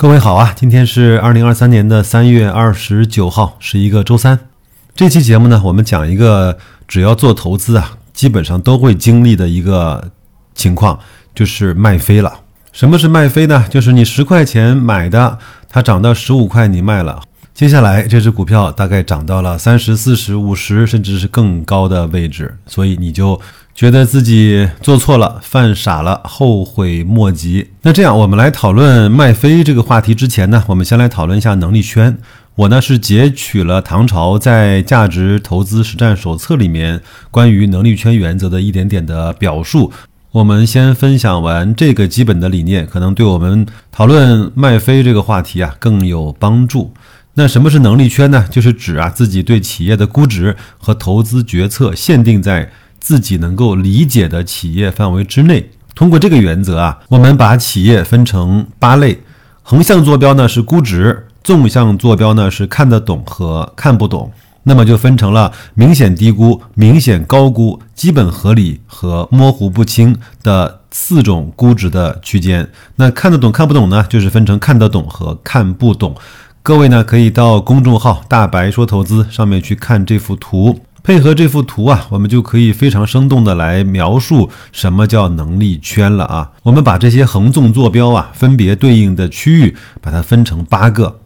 各位好啊，今天是二零二三年的三月二十九号，是一个周三。这期节目呢，我们讲一个只要做投资啊，基本上都会经历的一个情况，就是卖飞了。什么是卖飞呢？就是你十块钱买的，它涨到十五块，你卖了。接下来这只股票大概涨到了三十四十五十，甚至是更高的位置，所以你就觉得自己做错了，犯傻了，后悔莫及。那这样，我们来讨论卖飞这个话题之前呢，我们先来讨论一下能力圈。我呢是截取了唐朝在价值投资实战手册里面关于能力圈原则的一点点的表述。我们先分享完这个基本的理念，可能对我们讨论卖飞这个话题啊更有帮助。那什么是能力圈呢？就是指啊自己对企业的估值和投资决策限定在自己能够理解的企业范围之内。通过这个原则啊，我们把企业分成八类：横向坐标呢是估值，纵向坐标呢是看得懂和看不懂。那么就分成了明显低估、明显高估、基本合理和模糊不清的四种估值的区间。那看得懂、看不懂呢，就是分成看得懂和看不懂。各位呢，可以到公众号“大白说投资”上面去看这幅图，配合这幅图啊，我们就可以非常生动的来描述什么叫能力圈了啊。我们把这些横纵坐标啊，分别对应的区域，把它分成八个。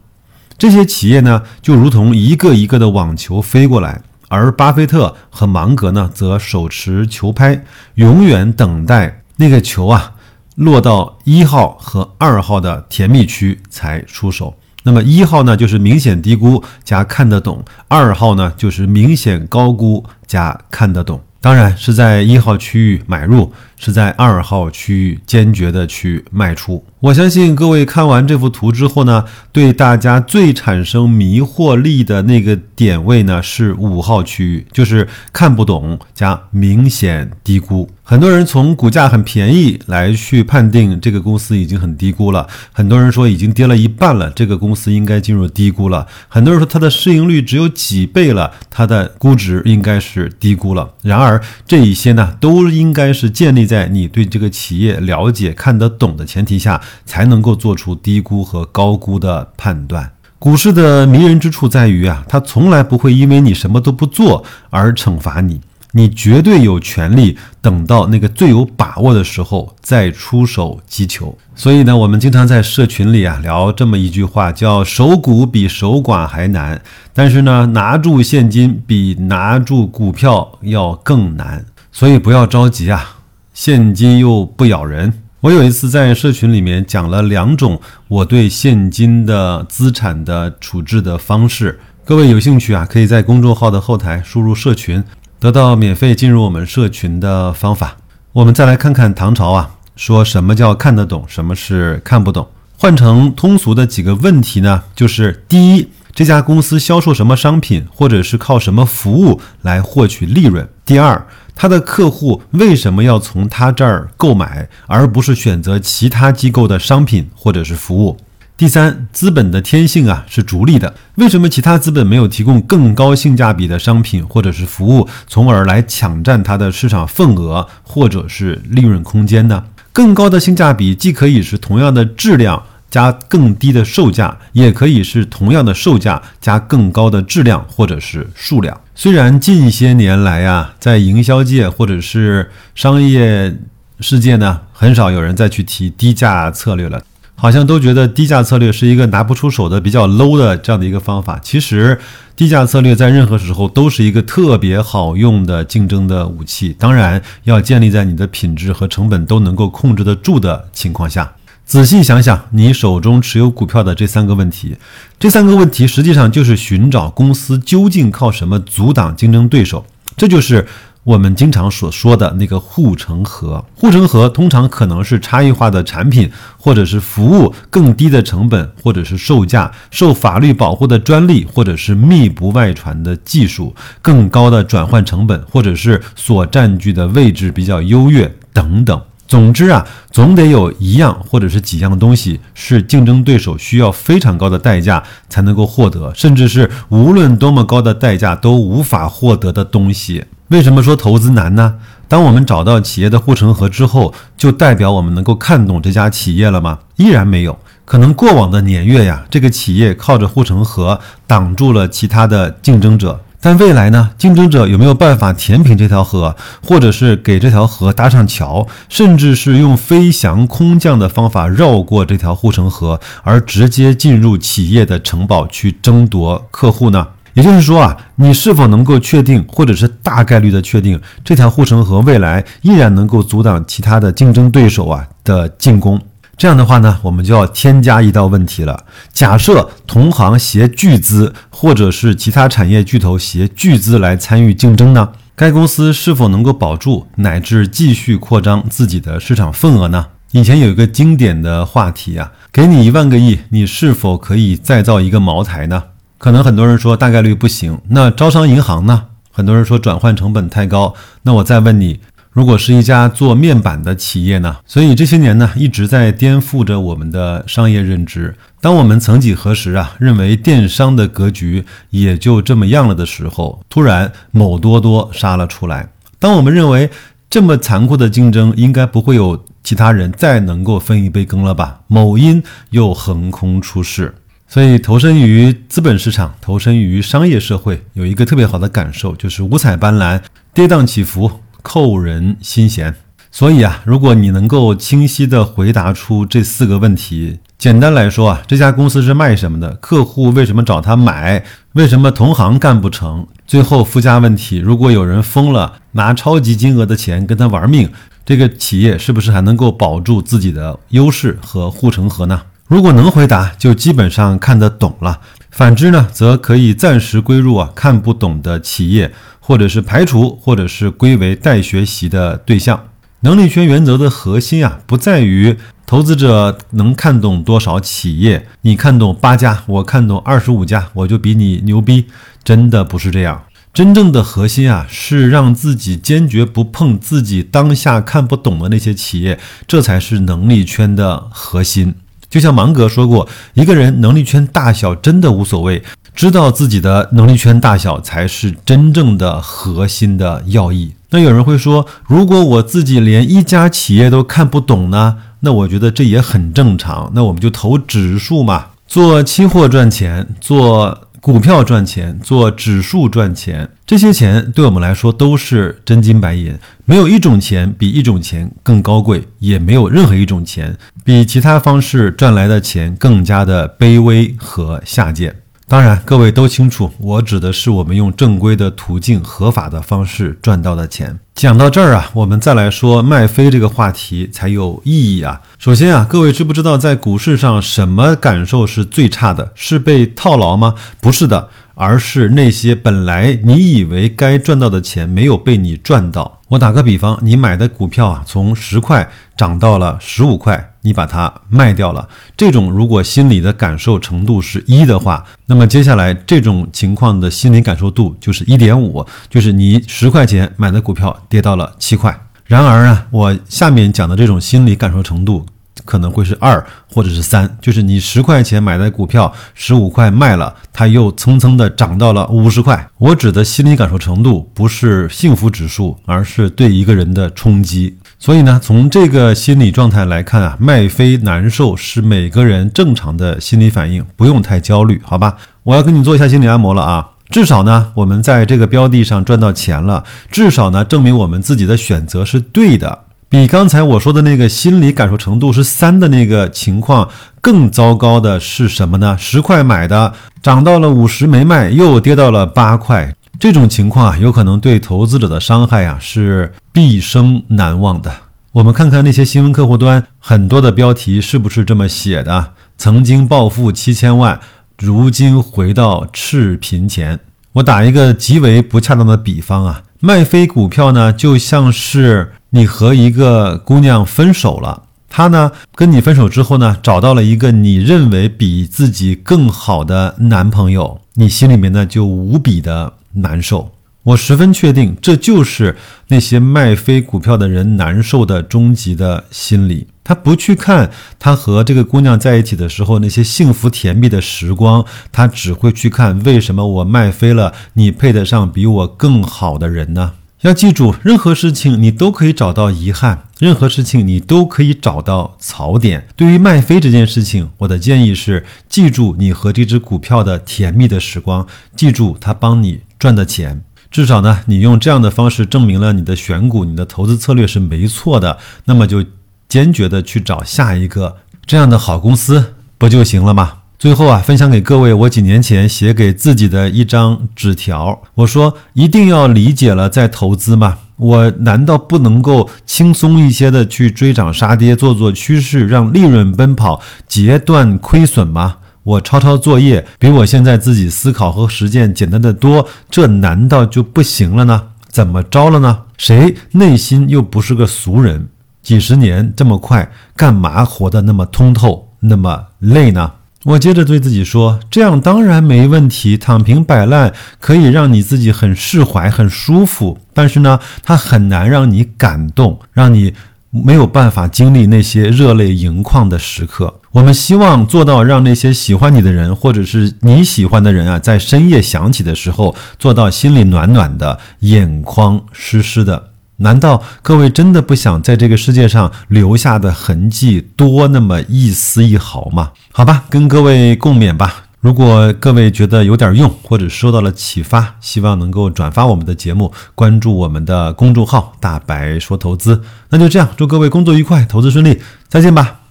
这些企业呢，就如同一个一个的网球飞过来，而巴菲特和芒格呢，则手持球拍，永远等待那个球啊落到一号和二号的甜蜜区才出手。那么一号呢，就是明显低估加看得懂；二号呢，就是明显高估加看得懂。当然是在一号区域买入，是在二号区域坚决的去卖出。我相信各位看完这幅图之后呢，对大家最产生迷惑力的那个点位呢是五号区域，就是看不懂加明显低估。很多人从股价很便宜来去判定这个公司已经很低估了，很多人说已经跌了一半了，这个公司应该进入低估了。很多人说它的市盈率只有几倍了，它的估值应该是低估了。然而这一些呢，都应该是建立在你对这个企业了解、看得懂的前提下，才能够做出低估和高估的判断。股市的迷人之处在于啊，它从来不会因为你什么都不做而惩罚你。你绝对有权利等到那个最有把握的时候再出手击球。所以呢，我们经常在社群里啊聊这么一句话，叫“守股比守寡还难”，但是呢，拿住现金比拿住股票要更难。所以不要着急啊，现金又不咬人。我有一次在社群里面讲了两种我对现金的资产的处置的方式，各位有兴趣啊，可以在公众号的后台输入“社群”。得到免费进入我们社群的方法，我们再来看看唐朝啊，说什么叫看得懂，什么是看不懂。换成通俗的几个问题呢，就是第一，这家公司销售什么商品，或者是靠什么服务来获取利润；第二，他的客户为什么要从他这儿购买，而不是选择其他机构的商品或者是服务。第三，资本的天性啊是逐利的。为什么其他资本没有提供更高性价比的商品或者是服务，从而来抢占它的市场份额或者是利润空间呢？更高的性价比既可以是同样的质量加更低的售价，也可以是同样的售价加更高的质量或者是数量。虽然近些年来呀，在营销界或者是商业世界呢，很少有人再去提低价策略了。好像都觉得低价策略是一个拿不出手的比较 low 的这样的一个方法。其实，低价策略在任何时候都是一个特别好用的竞争的武器。当然，要建立在你的品质和成本都能够控制得住的情况下。仔细想想，你手中持有股票的这三个问题，这三个问题实际上就是寻找公司究竟靠什么阻挡竞争对手。这就是。我们经常所说的那个护城河，护城河通常可能是差异化的产品，或者是服务更低的成本，或者是售价受法律保护的专利，或者是密不外传的技术，更高的转换成本，或者是所占据的位置比较优越等等。总之啊，总得有一样或者是几样东西是竞争对手需要非常高的代价才能够获得，甚至是无论多么高的代价都无法获得的东西。为什么说投资难呢？当我们找到企业的护城河之后，就代表我们能够看懂这家企业了吗？依然没有。可能过往的年月呀，这个企业靠着护城河挡住了其他的竞争者。但未来呢？竞争者有没有办法填平这条河，或者是给这条河搭上桥，甚至是用飞翔空降的方法绕过这条护城河，而直接进入企业的城堡去争夺客户呢？也就是说啊，你是否能够确定，或者是大概率的确定，这条护城河未来依然能够阻挡其他的竞争对手啊的进攻？这样的话呢，我们就要添加一道问题了。假设同行携巨资，或者是其他产业巨头携巨资来参与竞争呢？该公司是否能够保住，乃至继续扩张自己的市场份额呢？以前有一个经典的话题啊，给你一万个亿，你是否可以再造一个茅台呢？可能很多人说大概率不行。那招商银行呢？很多人说转换成本太高。那我再问你。如果是一家做面板的企业呢？所以这些年呢，一直在颠覆着我们的商业认知。当我们曾几何时啊，认为电商的格局也就这么样了的时候，突然某多多杀了出来。当我们认为这么残酷的竞争应该不会有其他人再能够分一杯羹了吧？某音又横空出世。所以投身于资本市场，投身于商业社会，有一个特别好的感受，就是五彩斑斓，跌宕起伏。扣人心弦，所以啊，如果你能够清晰地回答出这四个问题，简单来说啊，这家公司是卖什么的？客户为什么找他买？为什么同行干不成？最后附加问题：如果有人疯了，拿超级金额的钱跟他玩命，这个企业是不是还能够保住自己的优势和护城河呢？如果能回答，就基本上看得懂了；反之呢，则可以暂时归入啊看不懂的企业。或者是排除，或者是归为待学习的对象。能力圈原则的核心啊，不在于投资者能看懂多少企业，你看懂八家，我看懂二十五家，我就比你牛逼，真的不是这样。真正的核心啊，是让自己坚决不碰自己当下看不懂的那些企业，这才是能力圈的核心。就像芒格说过，一个人能力圈大小真的无所谓。知道自己的能力圈大小才是真正的核心的要义。那有人会说，如果我自己连一家企业都看不懂呢？那我觉得这也很正常。那我们就投指数嘛，做期货赚钱，做股票赚钱，做指数赚钱。这些钱对我们来说都是真金白银，没有一种钱比一种钱更高贵，也没有任何一种钱比其他方式赚来的钱更加的卑微和下贱。当然，各位都清楚，我指的是我们用正规的途径、合法的方式赚到的钱。讲到这儿啊，我们再来说卖飞这个话题才有意义啊。首先啊，各位知不知道在股市上什么感受是最差的？是被套牢吗？不是的，而是那些本来你以为该赚到的钱没有被你赚到。我打个比方，你买的股票啊，从十块涨到了十五块。你把它卖掉了，这种如果心理的感受程度是一的话，那么接下来这种情况的心理感受度就是一点五，就是你十块钱买的股票跌到了七块。然而啊，我下面讲的这种心理感受程度。可能会是二或者是三，就是你十块钱买的股票，十五块卖了，它又蹭蹭的涨到了五十块。我指的心理感受程度不是幸福指数，而是对一个人的冲击。所以呢，从这个心理状态来看啊，卖飞难受是每个人正常的心理反应，不用太焦虑，好吧？我要跟你做一下心理按摩了啊！至少呢，我们在这个标的上赚到钱了，至少呢，证明我们自己的选择是对的。比刚才我说的那个心理感受程度是三的那个情况更糟糕的是什么呢？十块买的涨到了五十没卖，又跌到了八块，这种情况啊，有可能对投资者的伤害啊是毕生难忘的。我们看看那些新闻客户端很多的标题是不是这么写的？曾经暴富七千万，如今回到赤贫前。我打一个极为不恰当的比方啊，卖飞股票呢，就像是。你和一个姑娘分手了，她呢跟你分手之后呢，找到了一个你认为比自己更好的男朋友，你心里面呢就无比的难受。我十分确定，这就是那些卖飞股票的人难受的终极的心理。他不去看他和这个姑娘在一起的时候那些幸福甜蜜的时光，他只会去看为什么我卖飞了，你配得上比我更好的人呢？要记住，任何事情你都可以找到遗憾，任何事情你都可以找到槽点。对于卖飞这件事情，我的建议是：记住你和这只股票的甜蜜的时光，记住它帮你赚的钱。至少呢，你用这样的方式证明了你的选股、你的投资策略是没错的，那么就坚决的去找下一个这样的好公司，不就行了吗？最后啊，分享给各位我几年前写给自己的一张纸条。我说一定要理解了再投资吗？我难道不能够轻松一些的去追涨杀跌，做做趋势，让利润奔跑，截断亏损吗？我抄抄作业，比我现在自己思考和实践简单的多，这难道就不行了呢？怎么着了呢？谁内心又不是个俗人？几十年这么快，干嘛活得那么通透，那么累呢？我接着对自己说：“这样当然没问题，躺平摆烂可以让你自己很释怀、很舒服。但是呢，它很难让你感动，让你没有办法经历那些热泪盈眶的时刻。我们希望做到让那些喜欢你的人，或者是你喜欢的人啊，在深夜想起的时候，做到心里暖暖的，眼眶湿湿的。”难道各位真的不想在这个世界上留下的痕迹多那么一丝一毫吗？好吧，跟各位共勉吧。如果各位觉得有点用，或者受到了启发，希望能够转发我们的节目，关注我们的公众号“大白说投资”。那就这样，祝各位工作愉快，投资顺利，再见吧。